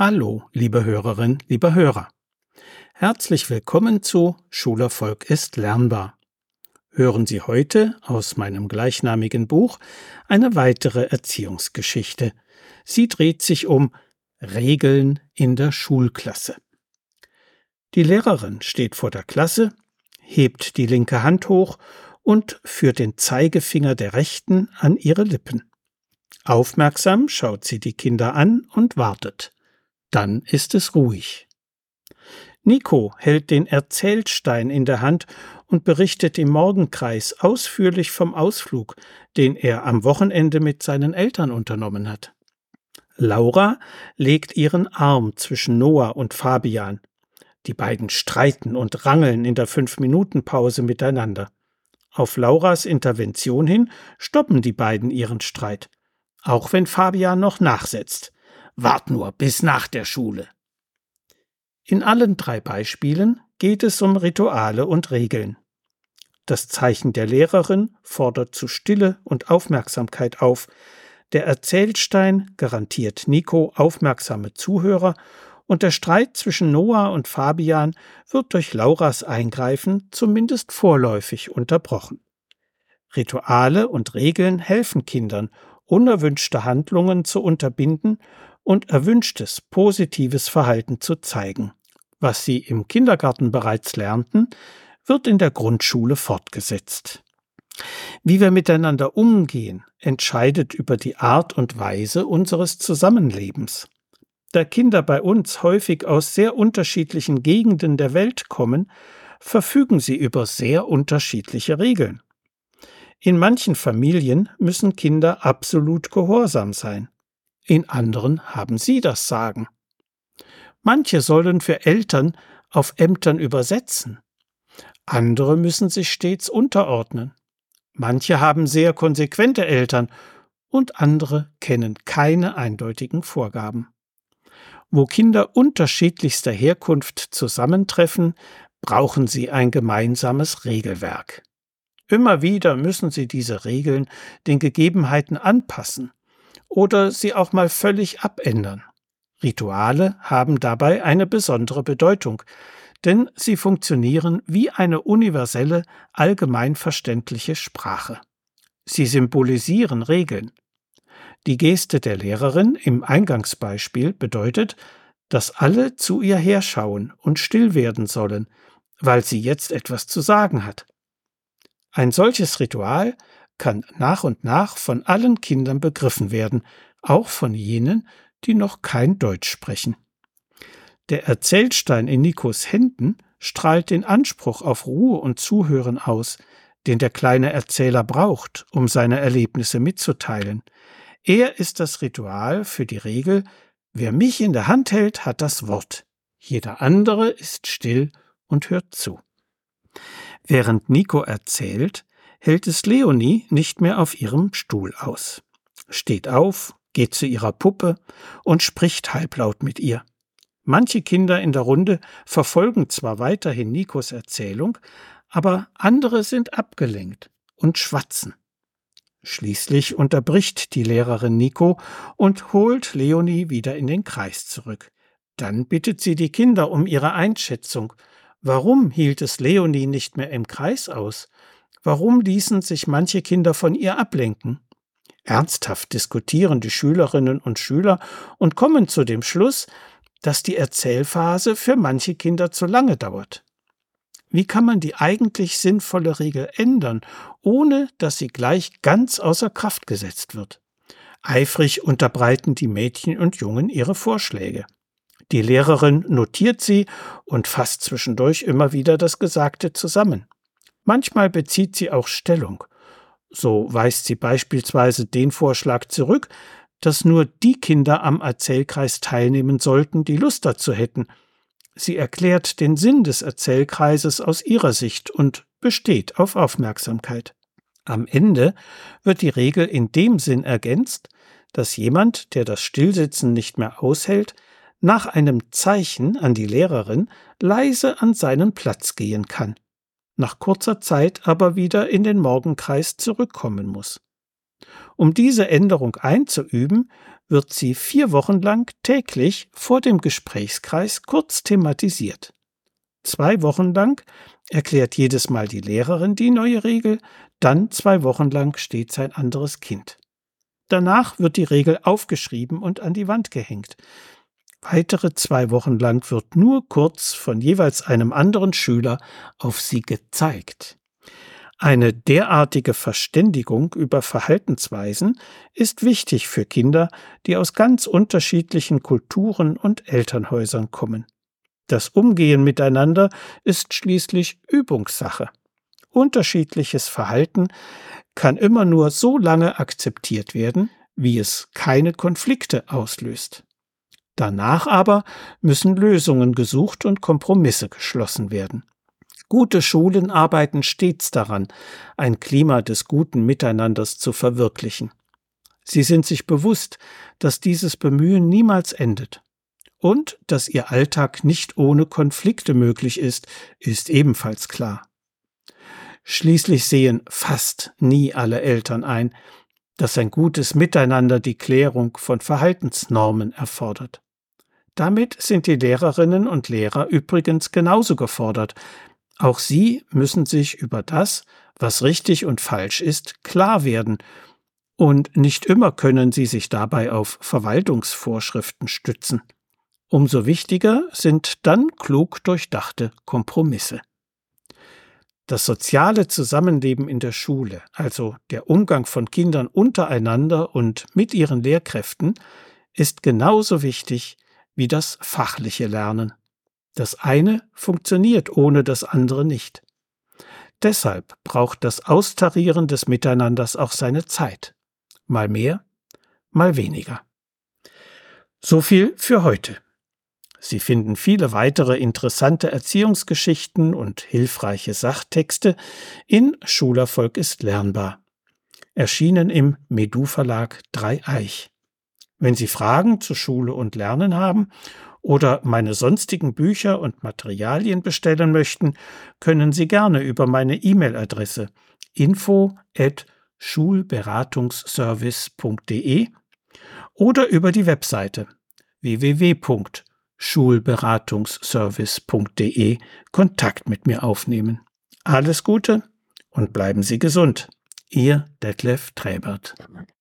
Hallo, liebe Hörerin, lieber Hörer. Herzlich willkommen zu Schulerfolg ist lernbar. Hören Sie heute aus meinem gleichnamigen Buch eine weitere Erziehungsgeschichte. Sie dreht sich um Regeln in der Schulklasse. Die Lehrerin steht vor der Klasse, hebt die linke Hand hoch und führt den Zeigefinger der rechten an ihre Lippen. Aufmerksam schaut sie die Kinder an und wartet. Dann ist es ruhig. Nico hält den Erzählstein in der Hand und berichtet im Morgenkreis ausführlich vom Ausflug, den er am Wochenende mit seinen Eltern unternommen hat. Laura legt ihren Arm zwischen Noah und Fabian. Die beiden streiten und rangeln in der Fünf-Minuten-Pause miteinander. Auf Lauras Intervention hin stoppen die beiden ihren Streit, auch wenn Fabian noch nachsetzt. Wart nur bis nach der Schule. In allen drei Beispielen geht es um Rituale und Regeln. Das Zeichen der Lehrerin fordert zu Stille und Aufmerksamkeit auf. Der Erzählstein garantiert Nico aufmerksame Zuhörer und der Streit zwischen Noah und Fabian wird durch Lauras Eingreifen zumindest vorläufig unterbrochen. Rituale und Regeln helfen Kindern, unerwünschte Handlungen zu unterbinden und erwünschtes positives Verhalten zu zeigen. Was sie im Kindergarten bereits lernten, wird in der Grundschule fortgesetzt. Wie wir miteinander umgehen, entscheidet über die Art und Weise unseres Zusammenlebens. Da Kinder bei uns häufig aus sehr unterschiedlichen Gegenden der Welt kommen, verfügen sie über sehr unterschiedliche Regeln. In manchen Familien müssen Kinder absolut gehorsam sein in anderen haben sie das Sagen. Manche sollen für Eltern auf Ämtern übersetzen, andere müssen sich stets unterordnen. Manche haben sehr konsequente Eltern und andere kennen keine eindeutigen Vorgaben. Wo Kinder unterschiedlichster Herkunft zusammentreffen, brauchen sie ein gemeinsames Regelwerk. Immer wieder müssen sie diese Regeln den Gegebenheiten anpassen oder sie auch mal völlig abändern. Rituale haben dabei eine besondere Bedeutung, denn sie funktionieren wie eine universelle, allgemein verständliche Sprache. Sie symbolisieren Regeln. Die Geste der Lehrerin im Eingangsbeispiel bedeutet, dass alle zu ihr herschauen und still werden sollen, weil sie jetzt etwas zu sagen hat. Ein solches Ritual kann nach und nach von allen Kindern begriffen werden, auch von jenen, die noch kein Deutsch sprechen. Der Erzählstein in Nikos Händen strahlt den Anspruch auf Ruhe und Zuhören aus, den der kleine Erzähler braucht, um seine Erlebnisse mitzuteilen. Er ist das Ritual für die Regel, wer mich in der Hand hält, hat das Wort. Jeder andere ist still und hört zu. Während Nico erzählt, hält es Leonie nicht mehr auf ihrem Stuhl aus, steht auf, geht zu ihrer Puppe und spricht halblaut mit ihr. Manche Kinder in der Runde verfolgen zwar weiterhin Nikos Erzählung, aber andere sind abgelenkt und schwatzen. Schließlich unterbricht die Lehrerin Nico und holt Leonie wieder in den Kreis zurück. Dann bittet sie die Kinder um ihre Einschätzung. Warum hielt es Leonie nicht mehr im Kreis aus? Warum ließen sich manche Kinder von ihr ablenken? Ernsthaft diskutieren die Schülerinnen und Schüler und kommen zu dem Schluss, dass die Erzählphase für manche Kinder zu lange dauert. Wie kann man die eigentlich sinnvolle Regel ändern, ohne dass sie gleich ganz außer Kraft gesetzt wird? Eifrig unterbreiten die Mädchen und Jungen ihre Vorschläge. Die Lehrerin notiert sie und fasst zwischendurch immer wieder das Gesagte zusammen. Manchmal bezieht sie auch Stellung. So weist sie beispielsweise den Vorschlag zurück, dass nur die Kinder am Erzählkreis teilnehmen sollten, die Lust dazu hätten. Sie erklärt den Sinn des Erzählkreises aus ihrer Sicht und besteht auf Aufmerksamkeit. Am Ende wird die Regel in dem Sinn ergänzt, dass jemand, der das Stillsitzen nicht mehr aushält, nach einem Zeichen an die Lehrerin leise an seinen Platz gehen kann nach kurzer Zeit aber wieder in den Morgenkreis zurückkommen muss. Um diese Änderung einzuüben, wird sie vier Wochen lang täglich vor dem Gesprächskreis kurz thematisiert. Zwei Wochen lang erklärt jedes Mal die Lehrerin die neue Regel, dann zwei Wochen lang stets ein anderes Kind. Danach wird die Regel aufgeschrieben und an die Wand gehängt. Weitere zwei Wochen lang wird nur kurz von jeweils einem anderen Schüler auf sie gezeigt. Eine derartige Verständigung über Verhaltensweisen ist wichtig für Kinder, die aus ganz unterschiedlichen Kulturen und Elternhäusern kommen. Das Umgehen miteinander ist schließlich Übungssache. Unterschiedliches Verhalten kann immer nur so lange akzeptiert werden, wie es keine Konflikte auslöst. Danach aber müssen Lösungen gesucht und Kompromisse geschlossen werden. Gute Schulen arbeiten stets daran, ein Klima des guten Miteinanders zu verwirklichen. Sie sind sich bewusst, dass dieses Bemühen niemals endet. Und dass ihr Alltag nicht ohne Konflikte möglich ist, ist ebenfalls klar. Schließlich sehen fast nie alle Eltern ein, dass ein gutes Miteinander die Klärung von Verhaltensnormen erfordert. Damit sind die Lehrerinnen und Lehrer übrigens genauso gefordert. Auch sie müssen sich über das, was richtig und falsch ist, klar werden, und nicht immer können sie sich dabei auf Verwaltungsvorschriften stützen. Umso wichtiger sind dann klug durchdachte Kompromisse. Das soziale Zusammenleben in der Schule, also der Umgang von Kindern untereinander und mit ihren Lehrkräften, ist genauso wichtig wie das fachliche Lernen. Das eine funktioniert ohne das andere nicht. Deshalb braucht das Austarieren des Miteinanders auch seine Zeit. Mal mehr, mal weniger. So viel für heute. Sie finden viele weitere interessante Erziehungsgeschichten und hilfreiche Sachtexte in Schulerfolg ist lernbar. Erschienen im Medu Verlag Dreieich. Wenn Sie Fragen zu Schule und Lernen haben oder meine sonstigen Bücher und Materialien bestellen möchten, können Sie gerne über meine E-Mail-Adresse info at schulberatungsservice.de oder über die Webseite www schulberatungsservice.de Kontakt mit mir aufnehmen. Alles Gute und bleiben Sie gesund. Ihr Detlef Träbert.